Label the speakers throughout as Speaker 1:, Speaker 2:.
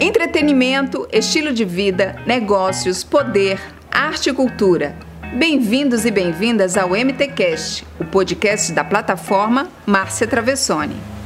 Speaker 1: Entretenimento, estilo de vida, negócios, poder, arte e cultura. Bem-vindos e bem-vindas ao MTcast, o podcast da plataforma Márcia Travessone.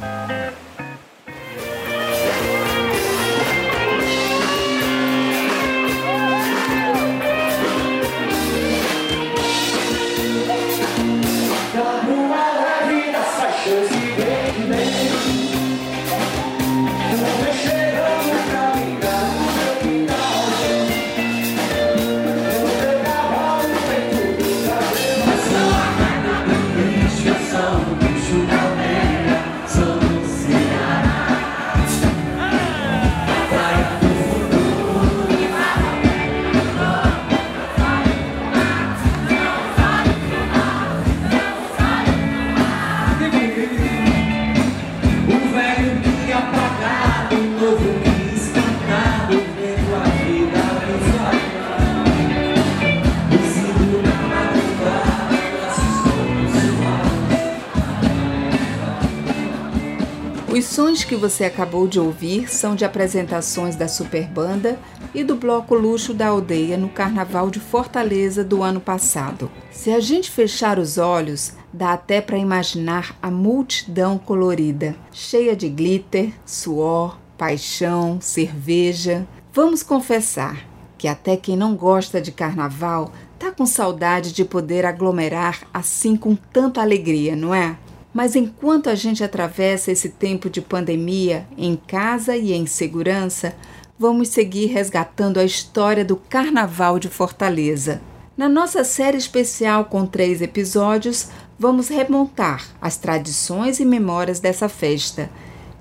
Speaker 1: Sons que você acabou de ouvir são de apresentações da Superbanda e do Bloco Luxo da Aldeia no Carnaval de Fortaleza do ano passado. Se a gente fechar os olhos, dá até para imaginar a multidão colorida, cheia de glitter, suor, paixão, cerveja. Vamos confessar que até quem não gosta de carnaval tá com saudade de poder aglomerar assim com tanta alegria, não é? Mas enquanto a gente atravessa esse tempo de pandemia em casa e em segurança, vamos seguir resgatando a história do Carnaval de Fortaleza. Na nossa série especial com três episódios, vamos remontar as tradições e memórias dessa festa.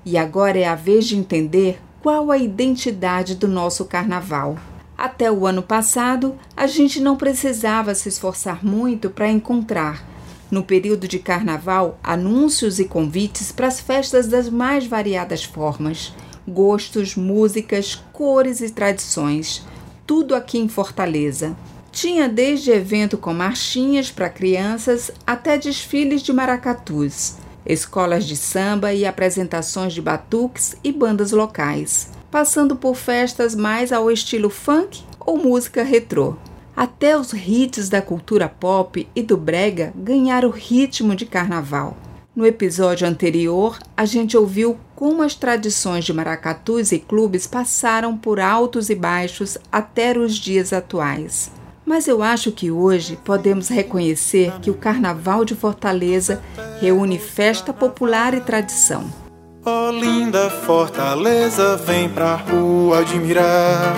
Speaker 1: E agora é a vez de entender qual a identidade do nosso carnaval. Até o ano passado, a gente não precisava se esforçar muito para encontrar no período de carnaval, anúncios e convites para as festas das mais variadas formas, gostos, músicas, cores e tradições. Tudo aqui em Fortaleza. Tinha desde evento com marchinhas para crianças até desfiles de maracatus, escolas de samba e apresentações de batuques e bandas locais, passando por festas mais ao estilo funk ou música retrô. Até os hits da cultura pop e do brega ganharam ritmo de carnaval. No episódio anterior, a gente ouviu como as tradições de maracatus e clubes passaram por altos e baixos até os dias atuais. Mas eu acho que hoje podemos reconhecer que o Carnaval de Fortaleza reúne festa popular e tradição.
Speaker 2: Oh, linda Fortaleza, vem pra rua admirar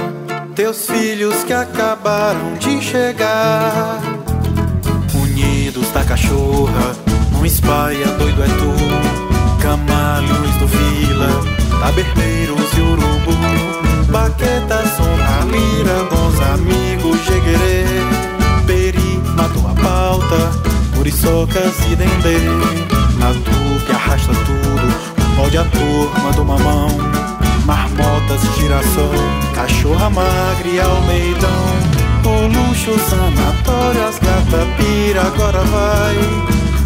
Speaker 2: teus filhos que acabaram de chegar. Unidos da cachorra, num espalha doido é tu. Camalhos do Vila, taberneiros e urubu. Baqueta, som lira, bons amigos, jeguerê. Peri, matou a pauta, muriçocas e dendê. Natu que arrasta tudo, a turma do mamão marmotas, girassol, cachorra magra e almeidão. O luxo, sanatório, as gata pira, agora vai.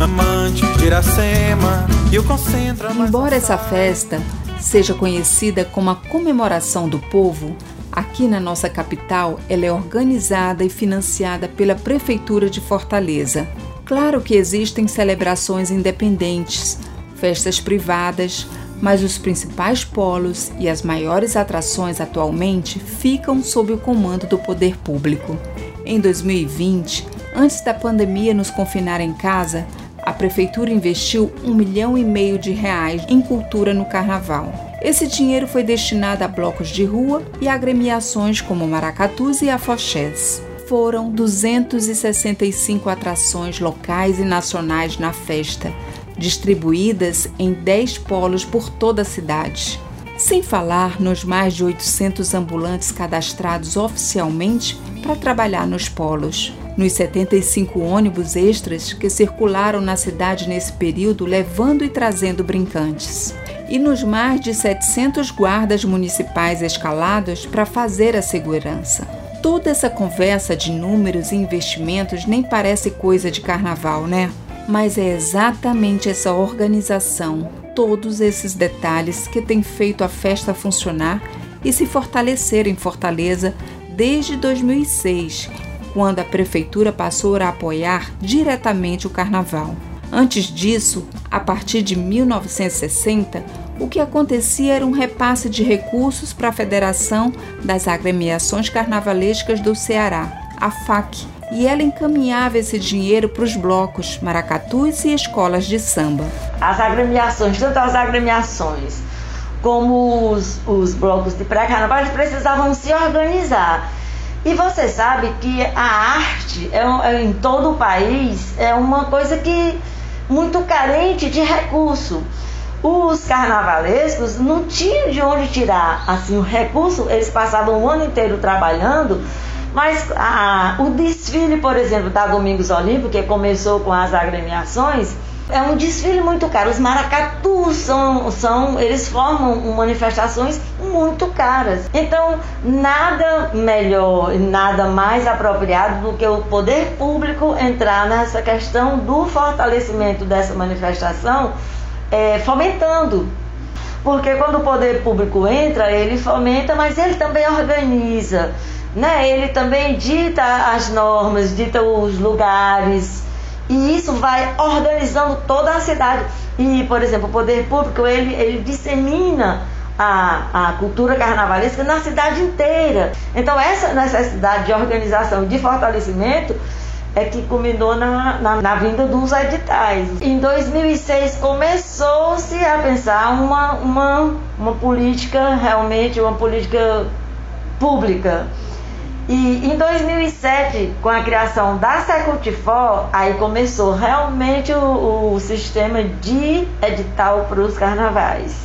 Speaker 2: Amante de Iracema e o concentra
Speaker 1: Embora essa festa seja conhecida como a comemoração do povo, aqui na nossa capital ela é organizada e financiada pela Prefeitura de Fortaleza. Claro que existem celebrações independentes, festas privadas, mas os principais polos e as maiores atrações atualmente ficam sob o comando do poder público. Em 2020, antes da pandemia nos confinar em casa, a prefeitura investiu um milhão e meio de reais em cultura no carnaval. Esse dinheiro foi destinado a blocos de rua e agremiações como Maracatus e Afoxés. Foram 265 atrações locais e nacionais na festa, distribuídas em 10 polos por toda a cidade. Sem falar nos mais de 800 ambulantes cadastrados oficialmente para trabalhar nos polos. Nos 75 ônibus extras que circularam na cidade nesse período levando e trazendo brincantes. E nos mais de 700 guardas municipais escalados para fazer a segurança. Toda essa conversa de números e investimentos nem parece coisa de carnaval, né? Mas é exatamente essa organização, todos esses detalhes que tem feito a festa funcionar e se fortaleceram em Fortaleza desde 2006, quando a prefeitura passou a apoiar diretamente o carnaval. Antes disso, a partir de 1960, o que acontecia era um repasse de recursos para a Federação das Agremiações Carnavalescas do Ceará, a FAC, e ela encaminhava esse dinheiro para os blocos, maracatus e escolas de samba.
Speaker 3: As agremiações, tanto as agremiações como os, os blocos de pré-carnaval, precisavam se organizar. E você sabe que a arte é, é, em todo o país é uma coisa que muito carente de recurso. Os carnavalescos não tinham de onde tirar assim o recurso, eles passavam o ano inteiro trabalhando, mas a, o desfile, por exemplo, da Domingos Olímpico, que começou com as agremiações, é um desfile muito caro. Os maracatus são, são eles formam manifestações muito caras. Então, nada melhor, nada mais apropriado do que o poder público entrar nessa questão do fortalecimento dessa manifestação, é, fomentando. Porque quando o poder público entra, ele fomenta, mas ele também organiza. Né? Ele também dita as normas, dita os lugares, e isso vai organizando toda a cidade. E, por exemplo, o poder público, ele, ele dissemina a, a cultura carnavalesca na cidade inteira. Então, essa necessidade de organização, de fortalecimento, é que culminou na, na, na, vinda dos editais. Em 2006 começou-se a pensar uma, uma, uma política, realmente uma política pública e em 2007, com a criação da Secutifor, aí começou realmente o, o sistema de edital para os carnavais.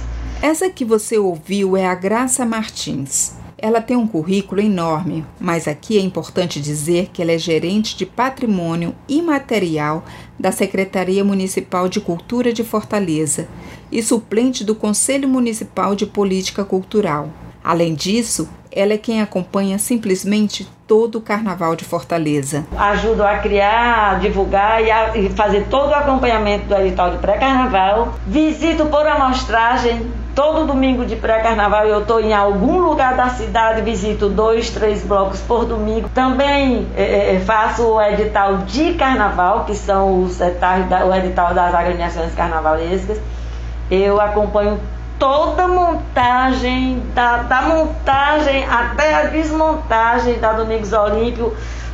Speaker 1: Essa que você ouviu é a Graça Martins. Ela tem um currículo enorme, mas aqui é importante dizer que ela é gerente de patrimônio imaterial da Secretaria Municipal de Cultura de Fortaleza e suplente do Conselho Municipal de Política Cultural. Além disso, ela é quem acompanha simplesmente todo o Carnaval de Fortaleza.
Speaker 3: Ajudo a criar, a divulgar e, a, e fazer todo o acompanhamento do edital de pré-carnaval. Visito por amostragem todo domingo de pré-carnaval eu estou em algum lugar da cidade, visito dois, três blocos por domingo. Também é, é faço o edital de carnaval, que são os editais, o edital das agremiações carnavalescas. Eu acompanho toda a montagem, da, da montagem até a desmontagem da Domingos Olímpico,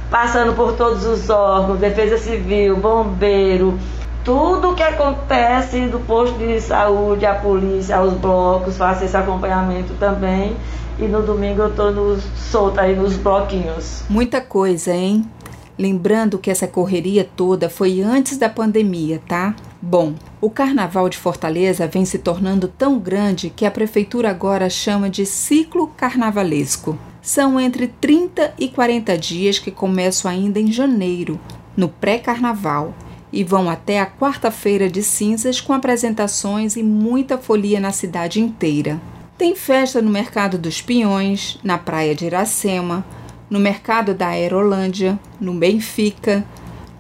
Speaker 3: passando por todos os órgãos, Defesa Civil, Bombeiro, tudo que acontece do posto de saúde, a polícia, os blocos, faço esse acompanhamento também. E no domingo eu estou solta aí nos bloquinhos.
Speaker 1: Muita coisa, hein? Lembrando que essa correria toda foi antes da pandemia, tá? Bom, o Carnaval de Fortaleza vem se tornando tão grande que a prefeitura agora chama de ciclo carnavalesco. São entre 30 e 40 dias que começam ainda em janeiro, no pré-carnaval, e vão até a quarta-feira de cinzas com apresentações e muita folia na cidade inteira. Tem festa no Mercado dos Pinhões, na Praia de Iracema, no Mercado da Aerolândia, no Benfica,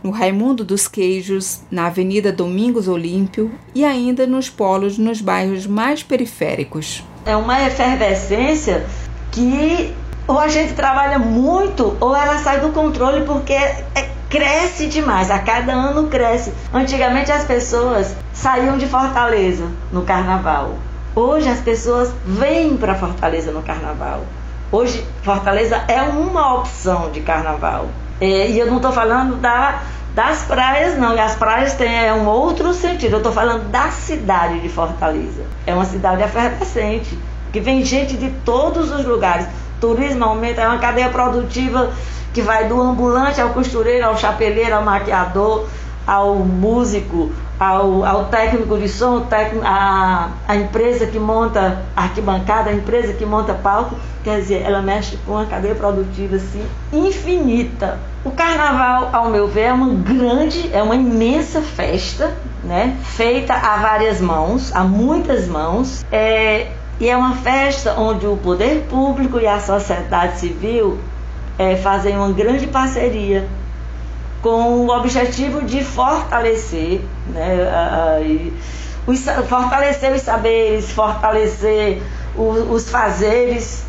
Speaker 1: no Raimundo dos Queijos, na Avenida Domingos Olímpio e ainda nos polos nos bairros mais periféricos.
Speaker 3: É uma efervescência que ou a gente trabalha muito ou ela sai do controle porque é, cresce demais, a cada ano cresce. Antigamente as pessoas saíam de Fortaleza no carnaval. Hoje as pessoas vêm para Fortaleza no carnaval. Hoje Fortaleza é uma opção de carnaval. É, e eu não estou falando da, das praias, não. E as praias têm é um outro sentido. Eu estou falando da cidade de Fortaleza. É uma cidade efervescente, que vem gente de todos os lugares. Turismo aumenta, é uma cadeia produtiva que vai do ambulante ao costureiro, ao chapeleiro, ao maquiador, ao músico, ao, ao técnico de som, técnico, a, a empresa que monta arquibancada, a empresa que monta palco, quer dizer, ela mexe com uma cadeia produtiva assim infinita. O carnaval, ao meu ver, é uma grande, é uma imensa festa, né? Feita a várias mãos, a muitas mãos. É, e é uma festa onde o poder público e a sociedade civil é, fazem uma grande parceria com o objetivo de fortalecer, né, a, a, os, fortalecer os saberes, fortalecer os, os fazeres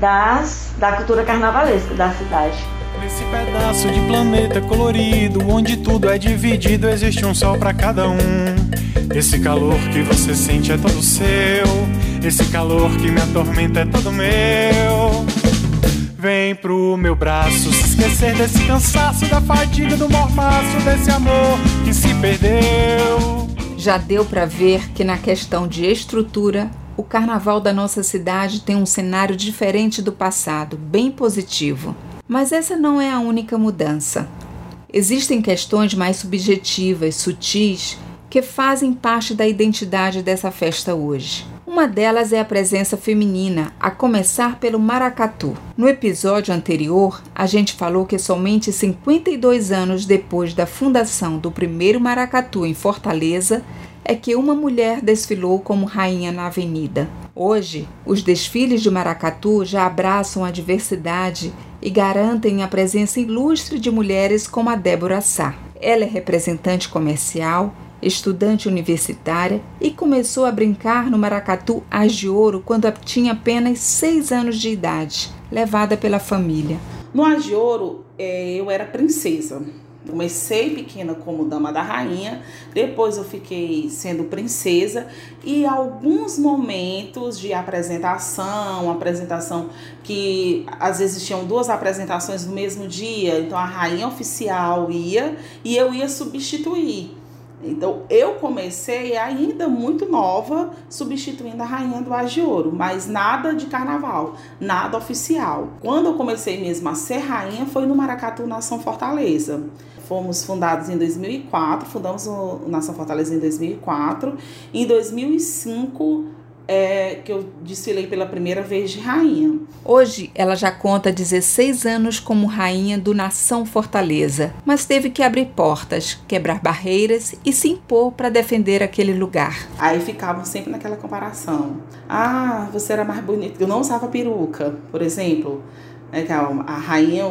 Speaker 3: das, da cultura carnavalesca da cidade.
Speaker 2: Nesse pedaço de planeta colorido, onde tudo é dividido, existe um sol para cada um. Esse calor que você sente é todo seu, esse calor que me atormenta é todo meu. Vem pro meu braço, se esquecer desse cansaço, da fadiga, do mormaço, desse amor que se perdeu.
Speaker 1: Já deu para ver que na questão de estrutura, o carnaval da nossa cidade tem um cenário diferente do passado, bem positivo. Mas essa não é a única mudança. Existem questões mais subjetivas, sutis, que fazem parte da identidade dessa festa hoje. Uma delas é a presença feminina, a começar pelo maracatu. No episódio anterior, a gente falou que somente 52 anos depois da fundação do primeiro maracatu em Fortaleza é que uma mulher desfilou como rainha na avenida. Hoje, os desfiles de maracatu já abraçam a diversidade e garantem a presença ilustre de mulheres como a Débora Sá. Ela é representante comercial, estudante universitária e começou a brincar no maracatu As de Ouro quando tinha apenas seis anos de idade, levada pela família.
Speaker 4: No As de Ouro, é, eu era princesa. Comecei pequena como dama da rainha, depois eu fiquei sendo princesa e alguns momentos de apresentação, apresentação que às vezes tinham duas apresentações no mesmo dia, então a rainha oficial ia e eu ia substituir. Então eu comecei ainda muito nova, substituindo a rainha do Age Ouro, mas nada de carnaval, nada oficial. Quando eu comecei mesmo a ser rainha foi no Maracatu Nação Fortaleza. Fomos fundados em 2004, fundamos o Nação Fortaleza em 2004. Em 2005 é, que eu desfilei pela primeira vez de rainha.
Speaker 1: Hoje ela já conta 16 anos como rainha do Nação Fortaleza, mas teve que abrir portas, quebrar barreiras e se impor para defender aquele lugar.
Speaker 4: Aí ficavam sempre naquela comparação. Ah, você era mais bonita. Eu não usava peruca, por exemplo. É a rainha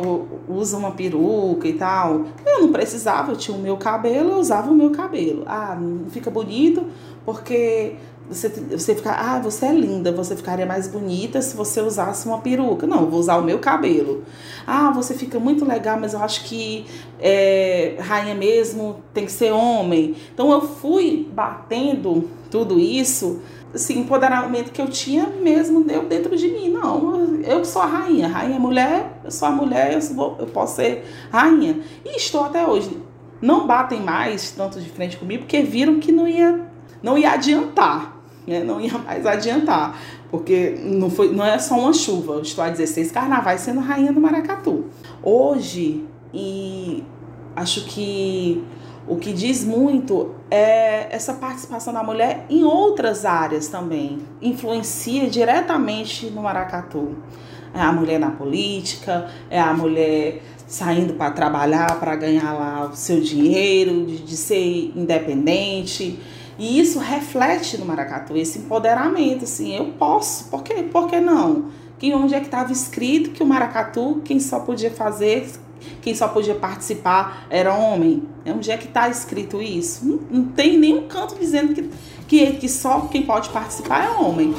Speaker 4: usa uma peruca e tal. Eu não precisava, eu tinha o meu cabelo, eu usava o meu cabelo. Ah, não fica bonito porque você, você fica, ah, você é linda, você ficaria mais bonita se você usasse uma peruca. Não, vou usar o meu cabelo. Ah, você fica muito legal, mas eu acho que é, rainha mesmo tem que ser homem. Então eu fui batendo tudo isso, esse empoderamento que eu tinha mesmo deu dentro de mim. Não, eu sou a rainha, rainha é mulher, eu sou a mulher, eu, sou, eu posso ser rainha. E estou até hoje. Não batem mais tanto de frente comigo porque viram que não ia, não ia adiantar né? não ia mais adiantar, porque não, foi, não é só uma chuva, eu estou há 16 carnavais sendo rainha do Maracatu. Hoje, e acho que o que diz muito é essa participação da mulher em outras áreas também, influencia diretamente no Maracatu. É a mulher na política, é a mulher saindo para trabalhar, para ganhar lá o seu dinheiro, de, de ser independente. E isso reflete no maracatu, esse empoderamento, assim, eu posso, por quê? Por que não? Que onde é que estava escrito que o maracatu, quem só podia fazer, quem só podia participar era homem? Onde é que está escrito isso? Não, não, tem nenhum canto dizendo que, que, que só quem pode participar é homem.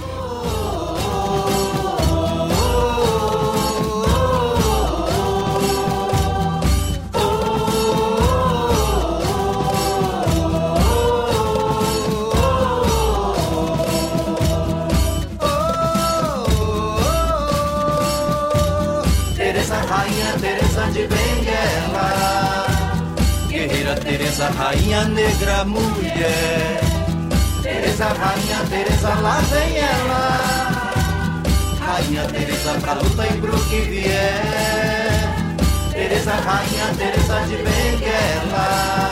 Speaker 5: Rainha negra, mulher. Teresa, rainha, Teresa, lá vem ela. Rainha Teresa pra luta e pro que vier. Teresa, rainha, Teresa de Benguela.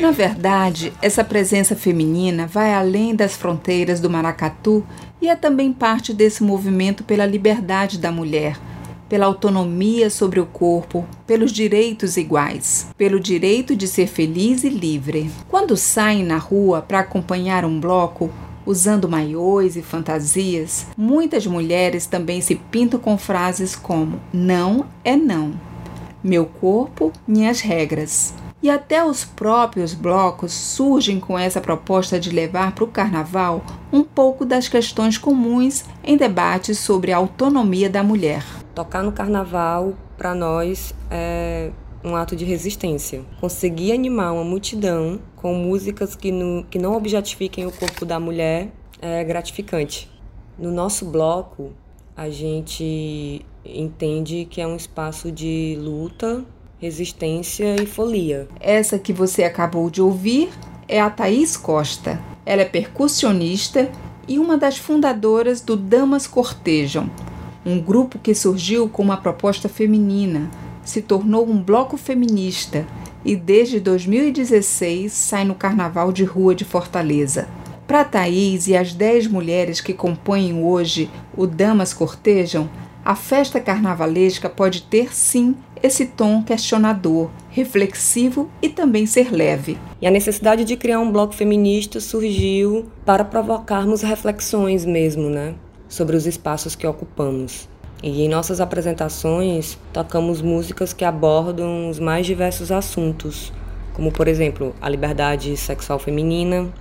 Speaker 1: Na verdade, essa presença feminina vai além das fronteiras do Maracatu e é também parte desse movimento pela liberdade da mulher pela autonomia sobre o corpo, pelos direitos iguais, pelo direito de ser feliz e livre. Quando saem na rua para acompanhar um bloco, usando maiôs e fantasias, muitas mulheres também se pintam com frases como: não é não. Meu corpo, minhas regras. E até os próprios blocos surgem com essa proposta de levar para o carnaval um pouco das questões comuns em debates sobre a autonomia da mulher.
Speaker 6: Tocar no carnaval, para nós, é um ato de resistência. Conseguir animar uma multidão com músicas que, no, que não objetifiquem o corpo da mulher é gratificante. No nosso bloco, a gente entende que é um espaço de luta resistência e folia.
Speaker 1: Essa que você acabou de ouvir é a Thaís Costa. Ela é percussionista e uma das fundadoras do Damas Cortejam, um grupo que surgiu com uma proposta feminina, se tornou um bloco feminista e desde 2016 sai no Carnaval de Rua de Fortaleza. Para Thaís e as 10 mulheres que compõem hoje o Damas Cortejam, a festa carnavalesca pode ter sim esse tom questionador, reflexivo e também ser leve.
Speaker 6: E a necessidade de criar um bloco feminista surgiu para provocarmos reflexões mesmo, né, sobre os espaços que ocupamos. E em nossas apresentações tocamos músicas que abordam os mais diversos assuntos, como por exemplo a liberdade sexual feminina,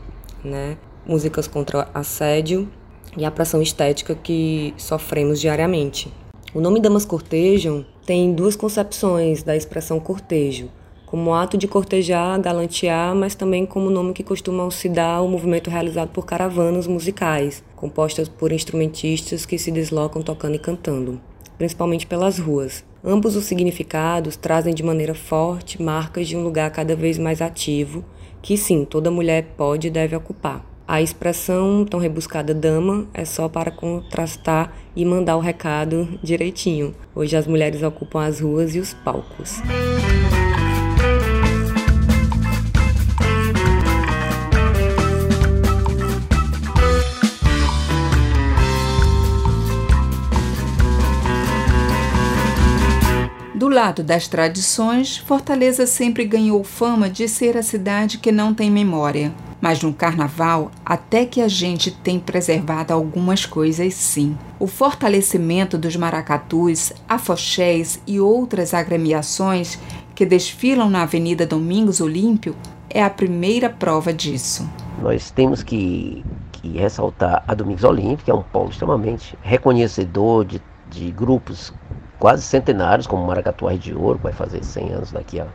Speaker 6: né, músicas contra assédio e a pressão estética que sofremos diariamente. O nome Damas Cortejam tem duas concepções da expressão cortejo, como ato de cortejar, galantear, mas também como nome que costumam se dar ao movimento realizado por caravanas musicais, compostas por instrumentistas que se deslocam tocando e cantando, principalmente pelas ruas. Ambos os significados trazem de maneira forte marcas de um lugar cada vez mais ativo, que sim, toda mulher pode e deve ocupar. A expressão tão rebuscada dama é só para contrastar e mandar o recado direitinho. Hoje as mulheres ocupam as ruas e os palcos.
Speaker 1: Do lado das tradições, Fortaleza sempre ganhou fama de ser a cidade que não tem memória. Mas no carnaval, até que a gente tem preservado algumas coisas sim. O fortalecimento dos maracatus, afoxés e outras agremiações que desfilam na Avenida Domingos Olímpio é a primeira prova disso.
Speaker 7: Nós temos que, que ressaltar a Domingos Olímpio, que é um polo extremamente reconhecedor de, de grupos quase centenários, como Maracatu de Ouro, que vai fazer 100 anos daqui a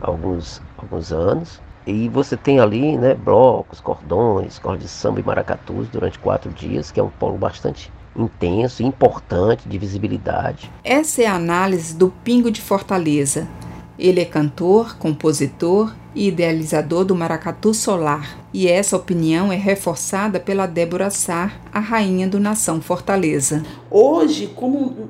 Speaker 7: alguns, alguns anos. E você tem ali né, blocos, cordões, cordas de samba e maracatus durante quatro dias, que é um polo bastante intenso e importante de visibilidade.
Speaker 1: Essa é a análise do Pingo de Fortaleza. Ele é cantor, compositor e idealizador do Maracatu Solar, e essa opinião é reforçada pela Débora Sar, a rainha do Nação Fortaleza.
Speaker 4: Hoje, como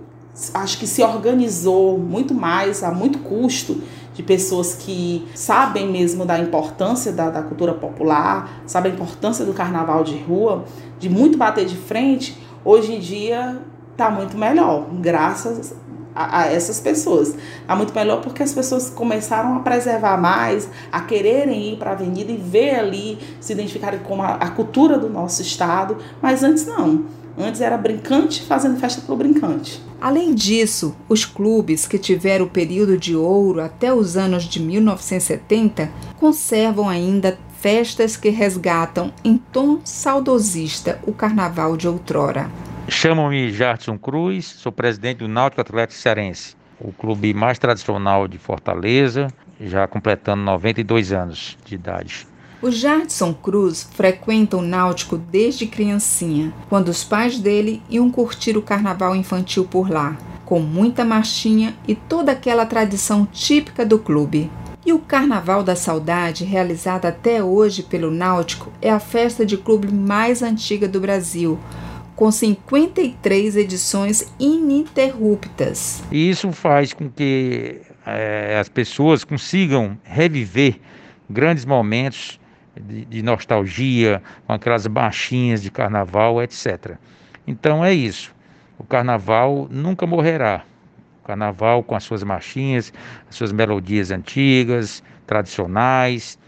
Speaker 4: acho que se organizou muito mais, a muito custo, de pessoas que sabem mesmo da importância da, da cultura popular, sabem a importância do carnaval de rua, de muito bater de frente, hoje em dia está muito melhor, graças a, a, essas pessoas. Está muito melhor porque as pessoas começaram a preservar mais, a quererem ir para a avenida e ver ali, se identificarem com a, a cultura do nosso estado, mas antes não. Antes era brincante fazendo festa pro brincante.
Speaker 1: Além disso, os clubes que tiveram o período de ouro até os anos de 1970 conservam ainda festas que resgatam em tom saudosista o carnaval de outrora.
Speaker 8: Chamo-me Jartson Cruz, sou presidente do Náutico Atlético Cearense, o clube mais tradicional de Fortaleza, já completando 92 anos de idade.
Speaker 1: O Jardson Cruz frequenta o Náutico desde criancinha, quando os pais dele iam curtir o carnaval infantil por lá, com muita marchinha e toda aquela tradição típica do clube. E o Carnaval da Saudade, realizado até hoje pelo Náutico, é a festa de clube mais antiga do Brasil, com 53 edições ininterruptas.
Speaker 8: E isso faz com que é, as pessoas consigam reviver grandes momentos de, de nostalgia, com aquelas baixinhas de carnaval, etc. Então é isso. O carnaval nunca morrerá. O carnaval com as suas marchinhas, as suas melodias antigas, tradicionais,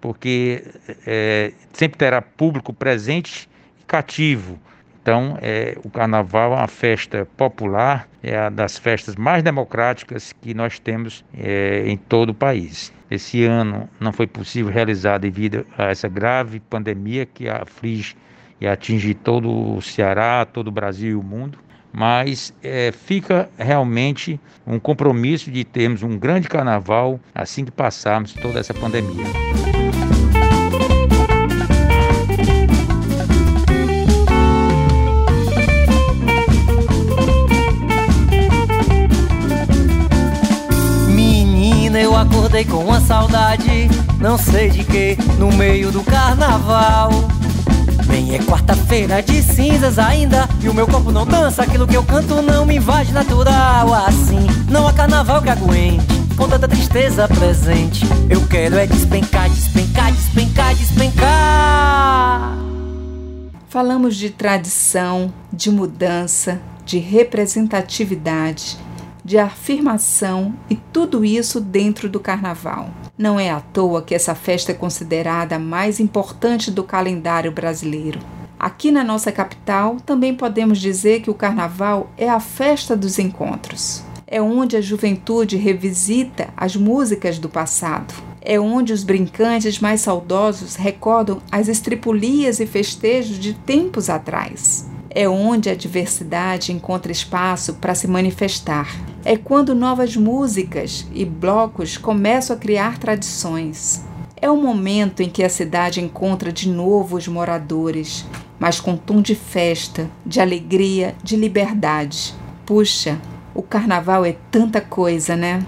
Speaker 8: porque é, sempre terá público presente e cativo. Então, é, o carnaval é uma festa popular, é uma das festas mais democráticas que nós temos é, em todo o país. Esse ano não foi possível realizar devido a essa grave pandemia que aflige e atinge todo o Ceará, todo o Brasil e o mundo mas é, fica realmente um compromisso de termos um grande carnaval assim que passarmos toda essa pandemia.
Speaker 5: Acordei com uma saudade, não sei de que, no meio do carnaval. Bem, é quarta-feira de cinzas ainda E o meu corpo não dança, aquilo que eu canto não me invade natural. Assim, não há carnaval que aguente Com tanta tristeza presente. Eu quero é despencar, despencar, despencar, despencar.
Speaker 1: Falamos de tradição, de mudança, de representatividade, de afirmação e tudo isso dentro do carnaval. Não é à toa que essa festa é considerada a mais importante do calendário brasileiro. Aqui na nossa capital, também podemos dizer que o carnaval é a festa dos encontros. É onde a juventude revisita as músicas do passado. É onde os brincantes mais saudosos recordam as estripulias e festejos de tempos atrás é onde a diversidade encontra espaço para se manifestar. É quando novas músicas e blocos começam a criar tradições. É o momento em que a cidade encontra de novo os moradores, mas com tom de festa, de alegria, de liberdade. Puxa, o carnaval é tanta coisa, né?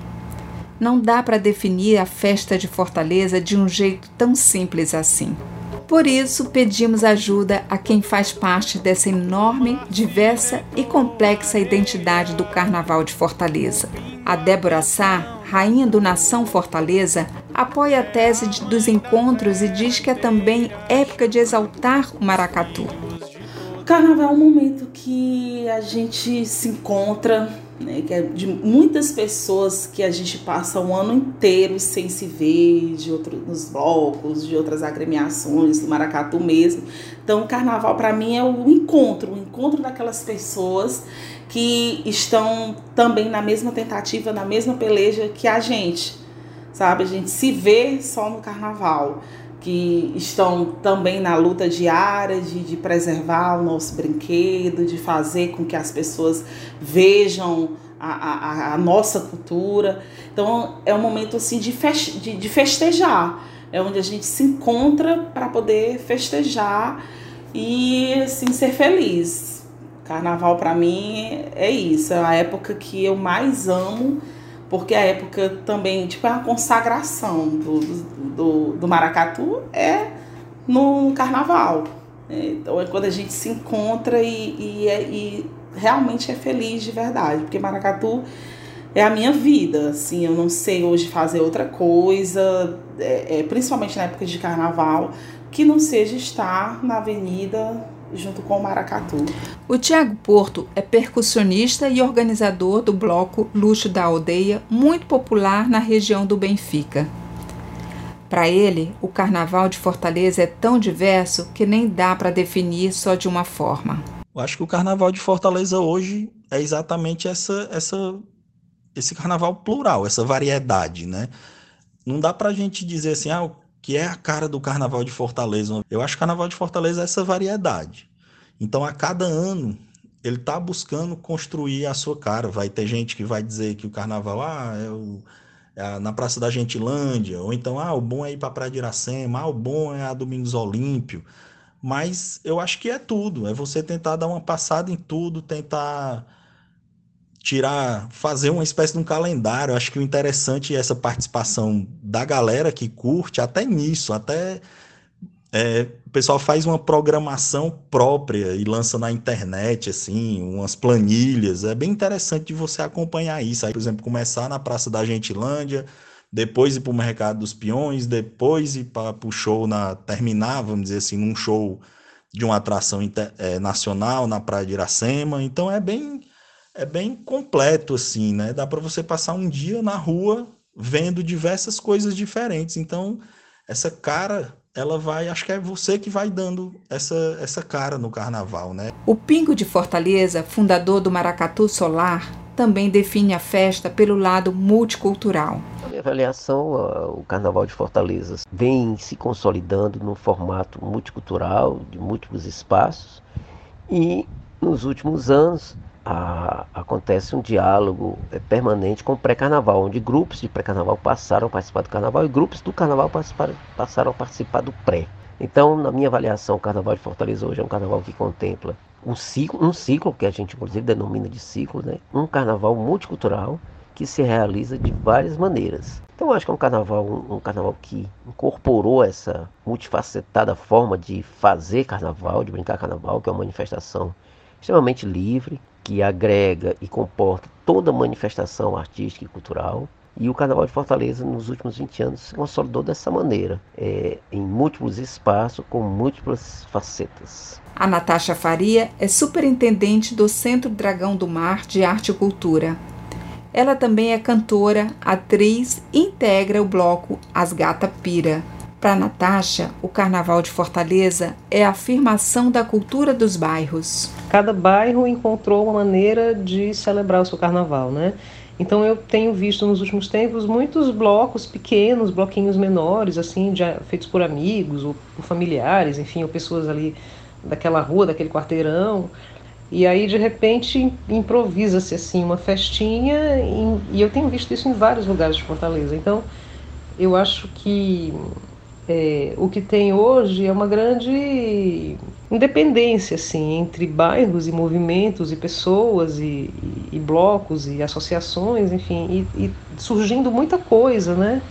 Speaker 1: Não dá para definir a festa de Fortaleza de um jeito tão simples assim. Por isso, pedimos ajuda a quem faz parte dessa enorme, diversa e complexa identidade do Carnaval de Fortaleza. A Débora Sá, rainha do Nação Fortaleza, apoia a tese dos encontros e diz que é também época de exaltar o maracatu.
Speaker 4: Carnaval é um momento que a gente se encontra, né, que é de muitas pessoas que a gente passa um ano inteiro sem se ver, de outros nos blocos, de outras agremiações, do maracatu mesmo. Então, o carnaval para mim é o encontro, o encontro daquelas pessoas que estão também na mesma tentativa, na mesma peleja que a gente, sabe? A gente se vê só no carnaval que estão também na luta diária de, de preservar o nosso brinquedo, de fazer com que as pessoas vejam a, a, a nossa cultura. Então é um momento assim de, feste, de, de festejar, é onde a gente se encontra para poder festejar e assim ser feliz. Carnaval para mim é isso, é a época que eu mais amo porque a época também, tipo, é a consagração do, do, do maracatu é no carnaval. Então é quando a gente se encontra e, e, é, e realmente é feliz de verdade, porque maracatu é a minha vida, assim, eu não sei hoje fazer outra coisa, é, é, principalmente na época de carnaval, que não seja estar na avenida junto com o maracatu.
Speaker 1: O Tiago Porto é percussionista e organizador do bloco Luxo da Aldeia, muito popular na região do Benfica. Para ele, o carnaval de Fortaleza é tão diverso que nem dá para definir só de uma forma.
Speaker 9: Eu acho que o carnaval de Fortaleza hoje é exatamente essa, essa, esse carnaval plural, essa variedade, né? Não dá para a gente dizer assim, ah, que é a cara do Carnaval de Fortaleza. Eu acho que o Carnaval de Fortaleza é essa variedade. Então, a cada ano, ele está buscando construir a sua cara. Vai ter gente que vai dizer que o Carnaval ah, é, o, é na Praça da Gentilândia, ou então, ah, o bom é ir para a Praia de Iracema, ah, o bom é a Domingos Olímpio. Mas eu acho que é tudo, é você tentar dar uma passada em tudo, tentar tirar, fazer uma espécie de um calendário. Acho que o interessante é essa participação da galera que curte, até nisso, até é, o pessoal faz uma programação própria e lança na internet, assim, umas planilhas. É bem interessante de você acompanhar isso. Aí, por exemplo, começar na Praça da Gentilândia, depois ir para o Mercado dos Peões, depois ir para o show na. terminar, vamos dizer assim, num show de uma atração inter, é, nacional na Praia de Iracema. Então é bem é bem completo, assim, né? Dá para você passar um dia na rua vendo diversas coisas diferentes. Então, essa cara ela vai, acho que é você que vai dando essa, essa cara no carnaval, né?
Speaker 1: O Pingo de Fortaleza, fundador do Maracatu Solar, também define a festa pelo lado multicultural.
Speaker 7: Na minha avaliação, o Carnaval de Fortaleza vem se consolidando num formato multicultural, de múltiplos espaços, e nos últimos anos a, acontece um diálogo é, permanente com o pré-carnaval, onde grupos de pré-carnaval passaram a participar do carnaval e grupos do carnaval passaram a participar do pré. Então, na minha avaliação, o Carnaval de Fortaleza hoje é um carnaval que contempla um ciclo, um ciclo que a gente inclusive denomina de ciclo, né? um carnaval multicultural que se realiza de várias maneiras. Então, acho que é um carnaval, um, um carnaval que incorporou essa multifacetada forma de fazer carnaval, de brincar carnaval, que é uma manifestação extremamente livre, que agrega e comporta toda manifestação artística e cultural. E o Carnaval de Fortaleza, nos últimos 20 anos, se consolidou dessa maneira, é, em múltiplos espaços, com múltiplas facetas.
Speaker 1: A Natasha Faria é superintendente do Centro Dragão do Mar de Arte e Cultura. Ela também é cantora, atriz e integra o bloco As Gata Pira. Para Natasha, o Carnaval de Fortaleza é a afirmação da cultura dos bairros.
Speaker 10: Cada bairro encontrou uma maneira de celebrar o seu carnaval, né? Então eu tenho visto nos últimos tempos muitos blocos pequenos, bloquinhos menores, assim, já feitos por amigos ou por familiares, enfim, ou pessoas ali daquela rua, daquele quarteirão. E aí de repente improvisa-se assim uma festinha e eu tenho visto isso em vários lugares de Fortaleza. Então eu acho que é, o que tem hoje é uma grande independência assim entre bairros e movimentos e pessoas e, e, blocos e associações, enfim, e, e, surgindo muita coisa, né?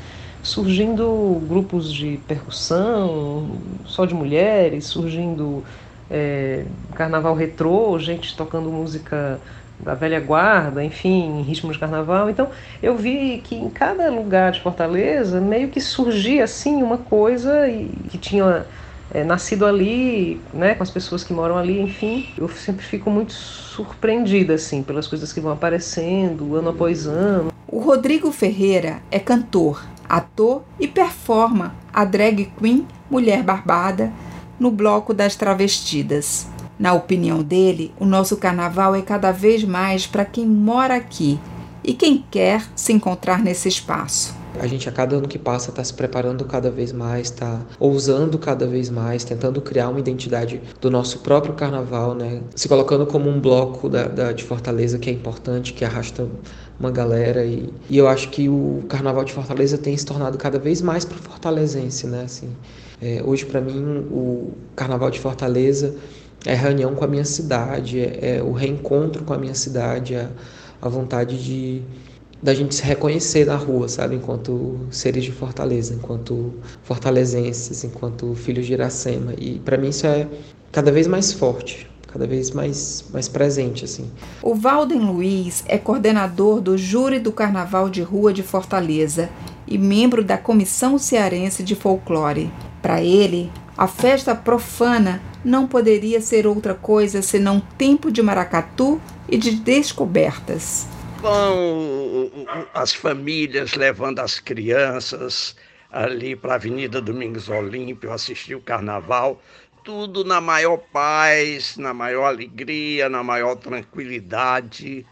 Speaker 10: Surgindo grupos de percussão só de mulheres, surgindo é, carnaval retrô, gente tocando música da velha guarda, enfim, ritmo de carnaval. Então, eu vi que em cada lugar de Fortaleza meio que surgia assim uma coisa que tinha é, nascido ali, né, com as pessoas que moram ali, enfim. Eu sempre fico muito surpreendida assim pelas coisas que vão aparecendo ano após ano.
Speaker 1: O Rodrigo Ferreira é cantor, ator e performa a drag queen Mulher Barbada no bloco das travestidas. Na opinião dele, o nosso carnaval é cada vez mais para quem mora aqui e quem quer se encontrar nesse espaço.
Speaker 11: A gente a cada ano que passa está se preparando cada vez mais, está ousando cada vez mais, tentando criar uma identidade do nosso próprio carnaval, né? Se colocando como um bloco da, da de Fortaleza que é importante, que arrasta uma galera e, e eu acho que o carnaval de Fortaleza tem se tornado cada vez mais para fortalezense, né? Assim, é, hoje para mim o carnaval de Fortaleza é reunião com a minha cidade, é, é o reencontro com a minha cidade, é a vontade de da gente se reconhecer na rua, sabe, enquanto seres de Fortaleza, enquanto fortalezenses, enquanto filhos de Iracema. E para mim isso é cada vez mais forte, cada vez mais, mais presente assim.
Speaker 1: O Valden Luiz é coordenador do Júri do Carnaval de Rua de Fortaleza e membro da Comissão Cearense de Folclore. Para ele, a festa profana não poderia ser outra coisa senão tempo de maracatu e de descobertas.
Speaker 12: Vão as famílias levando as crianças ali para a Avenida Domingos Olímpio assistir o carnaval, tudo na maior paz, na maior alegria, na maior tranquilidade,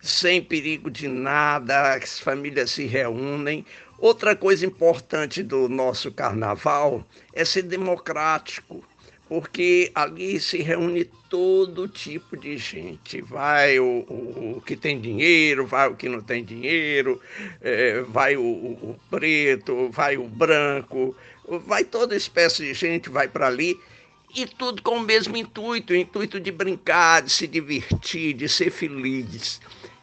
Speaker 12: sem perigo de nada, as famílias se reúnem. Outra coisa importante do nosso carnaval é ser democrático porque ali se reúne todo tipo de gente. Vai o, o, o que tem dinheiro, vai o que não tem dinheiro, é, vai o, o, preto, vai o branco, vai toda espécie de gente, vai para ali. E tudo com o mesmo intuito, o intuito de brincar, de se divertir, de ser feliz.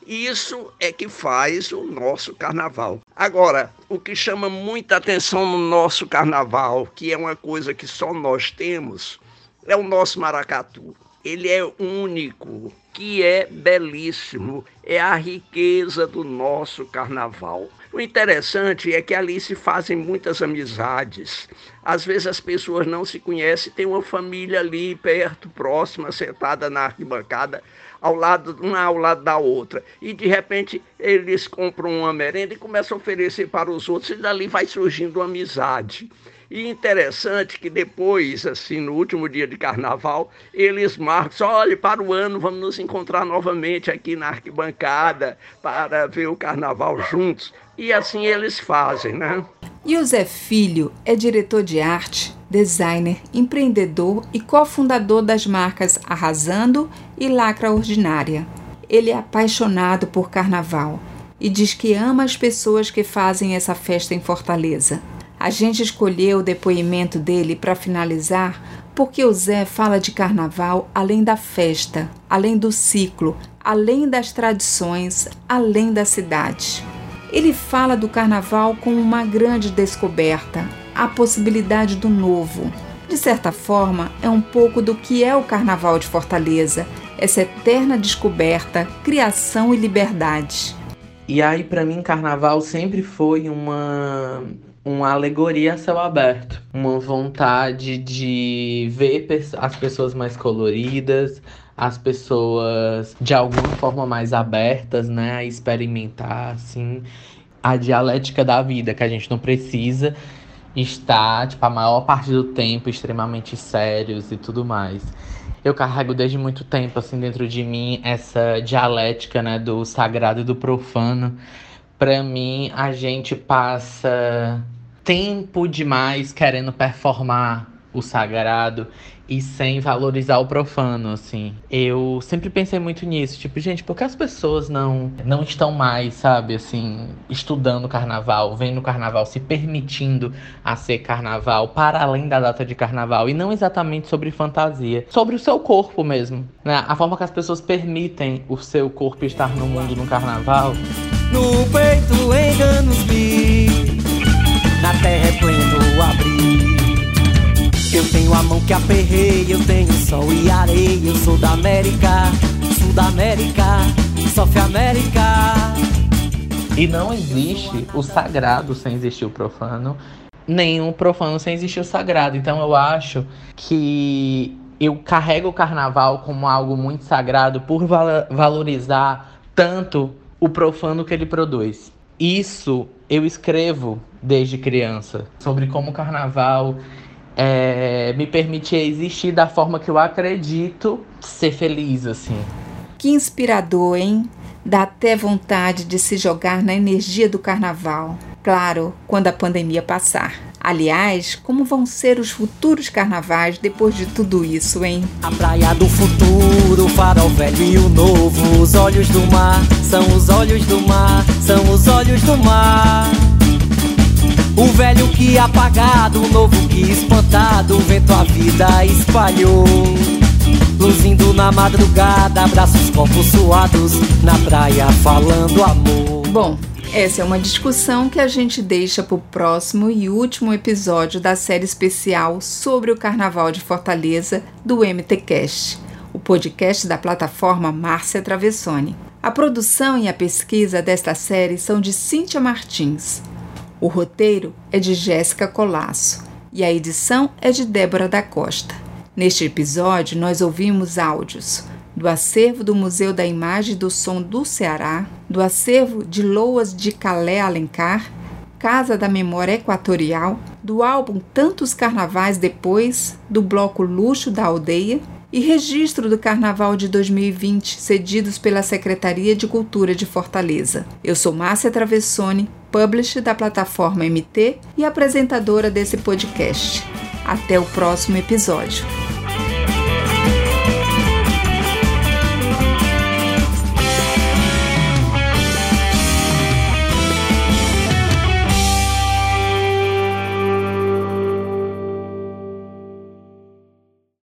Speaker 12: Isso é que faz o nosso carnaval. Agora, o que chama muita atenção no nosso carnaval, que é uma coisa que só nós temos, é o nosso maracatu. Ele é único, que é belíssimo, é a riqueza do nosso carnaval. O interessante é que ali se fazem muitas amizades. Às vezes as pessoas não se conhecem, tem uma família ali perto, próxima, sentada na arquibancada, ao lado, uma ao lado da outra. E de repente eles compram uma merenda e começam a oferecer para os outros, e dali vai surgindo uma amizade. E interessante que depois, assim, no último dia de carnaval, eles marcam, olha, para o ano vamos nos encontrar novamente aqui na arquibancada para ver o carnaval juntos. E assim eles fazem, né?
Speaker 1: E o Zé Filho é diretor de arte, designer, empreendedor e cofundador das marcas Arrasando e Lacra Ordinária. Ele é apaixonado por carnaval e diz que ama as pessoas que fazem essa festa em Fortaleza. A gente escolheu o depoimento dele para finalizar porque o Zé fala de carnaval além da festa, além do ciclo, além das tradições, além da cidade. Ele fala do carnaval como uma grande descoberta, a possibilidade do novo. De certa forma, é um pouco do que é o carnaval de Fortaleza, essa eterna descoberta, criação e liberdade.
Speaker 13: E aí, para mim, carnaval sempre foi uma uma alegoria a céu aberto, uma vontade de ver as pessoas mais coloridas, as pessoas de alguma forma mais abertas, né, a experimentar assim a dialética da vida, que a gente não precisa estar, tipo, a maior parte do tempo extremamente sérios e tudo mais. Eu carrego desde muito tempo assim dentro de mim essa dialética, né, do sagrado e do profano. Para mim, a gente passa tempo demais querendo performar o sagrado e sem valorizar o profano, assim. Eu sempre pensei muito nisso, tipo, gente, por que as pessoas não não estão mais, sabe, assim, estudando carnaval, vendo carnaval, se permitindo a ser carnaval para além da data de carnaval e não exatamente sobre fantasia, sobre o seu corpo mesmo, né? A forma que as pessoas permitem o seu corpo estar no mundo no carnaval
Speaker 5: no peito enganos-me, na terra é pleno abrir. Tenho a mão que aperrei, eu tenho sol e areia. Eu sou da América, Sul da América, South América.
Speaker 13: E não existe o sagrado sem existir o profano, o profano sem existir o sagrado. Então eu acho que eu carrego o carnaval como algo muito sagrado por valorizar tanto o profano que ele produz. Isso eu escrevo desde criança sobre como o carnaval é, me permitia existir da forma que eu acredito ser feliz, assim.
Speaker 1: Que inspirador, hein? Dá até vontade de se jogar na energia do carnaval. Claro, quando a pandemia passar. Aliás, como vão ser os futuros carnavais depois de tudo isso, hein?
Speaker 5: A praia do futuro, o farol velho e o novo. Os olhos do mar são os olhos do mar, são os olhos do mar. O velho que apagado, o novo que espantado, o vento a vida espalhou. Luzindo na madrugada, abraços corpos suados, na praia falando amor.
Speaker 1: Bom, essa é uma discussão que a gente deixa para o próximo e último episódio da série especial sobre o Carnaval de Fortaleza do MTCast, o podcast da plataforma Márcia Travessone. A produção e a pesquisa desta série são de Cíntia Martins. O roteiro é de Jéssica Colasso e a edição é de Débora da Costa. Neste episódio, nós ouvimos áudios do acervo do Museu da Imagem e do Som do Ceará, do acervo de Loas de Calé Alencar, Casa da Memória Equatorial, do álbum Tantos Carnavais Depois, do bloco Luxo da Aldeia e registro do Carnaval de 2020 cedidos pela Secretaria de Cultura de Fortaleza. Eu sou Márcia Travessone, publisher da plataforma MT e apresentadora desse podcast. Até o próximo episódio.